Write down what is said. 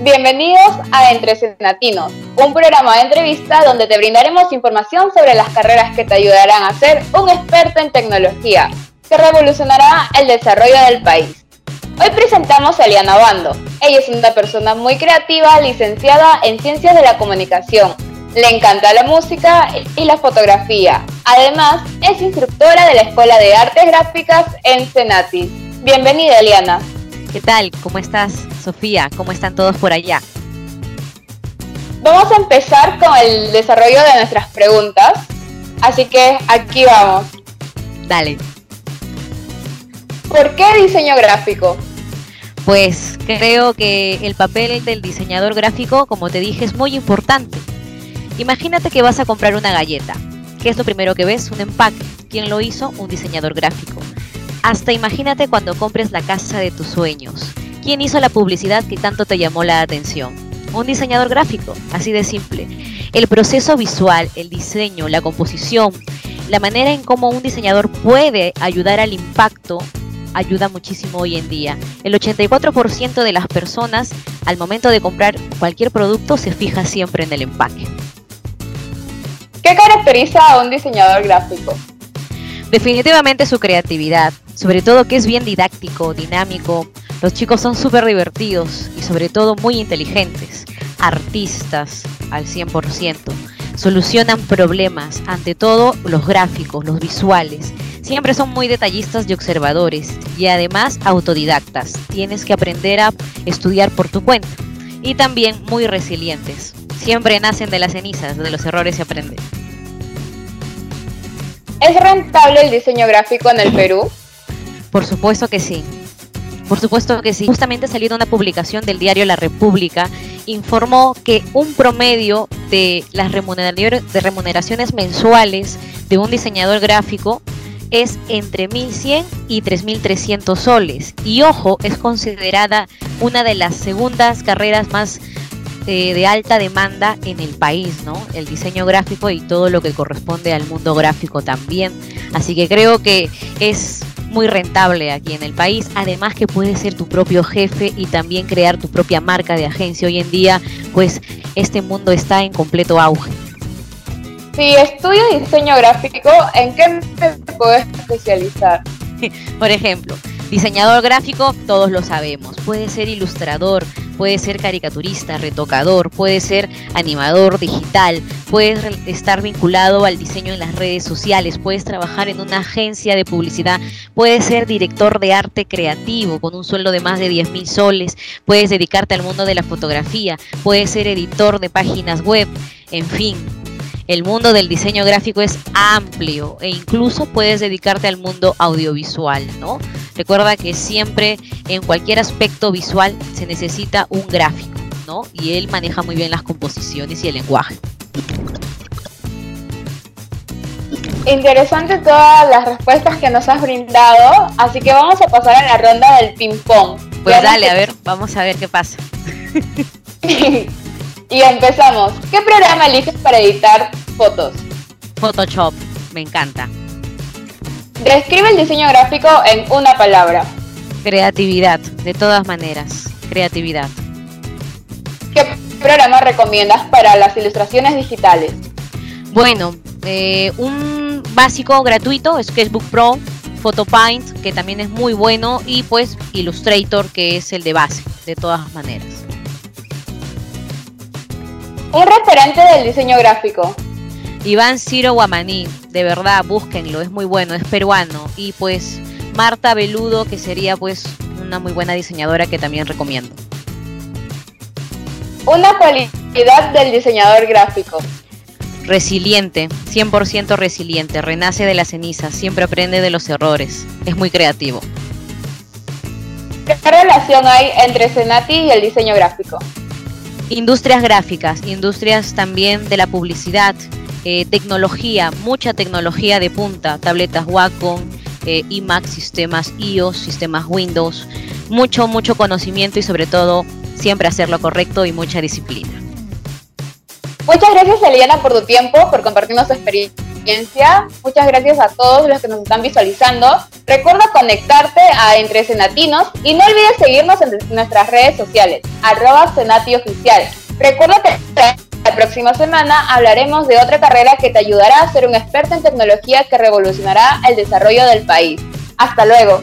Bienvenidos a Entre Senatinos, un programa de entrevista donde te brindaremos información sobre las carreras que te ayudarán a ser un experto en tecnología, que revolucionará el desarrollo del país. Hoy presentamos a Eliana Bando. Ella es una persona muy creativa, licenciada en Ciencias de la Comunicación. Le encanta la música y la fotografía. Además, es instructora de la Escuela de Artes Gráficas en Senatis. Bienvenida, Eliana. ¿Qué tal? ¿Cómo estás, Sofía? ¿Cómo están todos por allá? Vamos a empezar con el desarrollo de nuestras preguntas. Así que aquí vamos. Dale. ¿Por qué diseño gráfico? Pues creo que el papel del diseñador gráfico, como te dije, es muy importante. Imagínate que vas a comprar una galleta. ¿Qué es lo primero que ves? Un empaque. ¿Quién lo hizo? Un diseñador gráfico. Hasta imagínate cuando compres la casa de tus sueños. ¿Quién hizo la publicidad que tanto te llamó la atención? Un diseñador gráfico, así de simple. El proceso visual, el diseño, la composición, la manera en cómo un diseñador puede ayudar al impacto ayuda muchísimo hoy en día. El 84% de las personas al momento de comprar cualquier producto se fija siempre en el empaque. ¿Qué caracteriza a un diseñador gráfico? Definitivamente su creatividad, sobre todo que es bien didáctico, dinámico. Los chicos son súper divertidos y sobre todo muy inteligentes, artistas al 100%. Solucionan problemas, ante todo los gráficos, los visuales. Siempre son muy detallistas y observadores y además autodidactas. Tienes que aprender a estudiar por tu cuenta. Y también muy resilientes. Siempre nacen de las cenizas, de los errores se aprenden. ¿Es rentable el diseño gráfico en el Perú? Por supuesto que sí. Por supuesto que sí. Justamente ha salido una publicación del diario La República, informó que un promedio de las remuneraciones mensuales de un diseñador gráfico es entre 1.100 y 3.300 soles. Y ojo, es considerada una de las segundas carreras más eh, de alta demanda en el país, ¿no? El diseño gráfico y todo lo que corresponde al mundo gráfico también. Así que creo que es muy rentable aquí en el país, además que puedes ser tu propio jefe y también crear tu propia marca de agencia. Hoy en día, pues este mundo está en completo auge. Si estudio diseño gráfico, ¿en qué me puedo especializar? Por ejemplo, diseñador gráfico, todos lo sabemos. Puede ser ilustrador, puede ser caricaturista, retocador, puede ser animador digital, puedes estar vinculado al diseño en las redes sociales, puedes trabajar en una agencia de publicidad, puedes ser director de arte creativo con un sueldo de más de 10 mil soles, puedes dedicarte al mundo de la fotografía, puedes ser editor de páginas web, en fin, el mundo del diseño gráfico es amplio e incluso puedes dedicarte al mundo audiovisual, ¿no? Recuerda que siempre en cualquier aspecto visual se necesita un gráfico, ¿no? Y él maneja muy bien las composiciones y el lenguaje. Interesante todas las respuestas que nos has brindado, así que vamos a pasar a la ronda del ping pong. Pues dale, a ver, vamos a ver qué pasa. Y empezamos. ¿Qué programa eliges para editar fotos? Photoshop, me encanta. Describe el diseño gráfico en una palabra. Creatividad, de todas maneras, creatividad. ¿Qué programa recomiendas para las ilustraciones digitales? Bueno, eh, un básico gratuito, Sketchbook Pro, PhotoPaint, que también es muy bueno, y pues Illustrator, que es el de base, de todas maneras. Un referente del diseño gráfico. Iván Ciro Guamaní, de verdad, búsquenlo, es muy bueno, es peruano. Y pues Marta Beludo, que sería pues una muy buena diseñadora que también recomiendo. Una cualidad del diseñador gráfico. Resiliente, 100% resiliente, renace de la ceniza, siempre aprende de los errores, es muy creativo. ¿Qué relación hay entre Senati y el diseño gráfico? Industrias gráficas, industrias también de la publicidad, eh, tecnología, mucha tecnología de punta, tabletas Wacom, eh, iMac, sistemas iOS, sistemas Windows, mucho, mucho conocimiento y sobre todo siempre hacer lo correcto y mucha disciplina. Muchas gracias Eliana por tu tiempo, por compartirnos tu experiencia. Muchas gracias a todos los que nos están visualizando. Recuerda conectarte a Entre Senatinos y no olvides seguirnos en nuestras redes sociales. Arroba Oficial. Recuerda que la próxima semana hablaremos de otra carrera que te ayudará a ser un experto en tecnología que revolucionará el desarrollo del país. Hasta luego.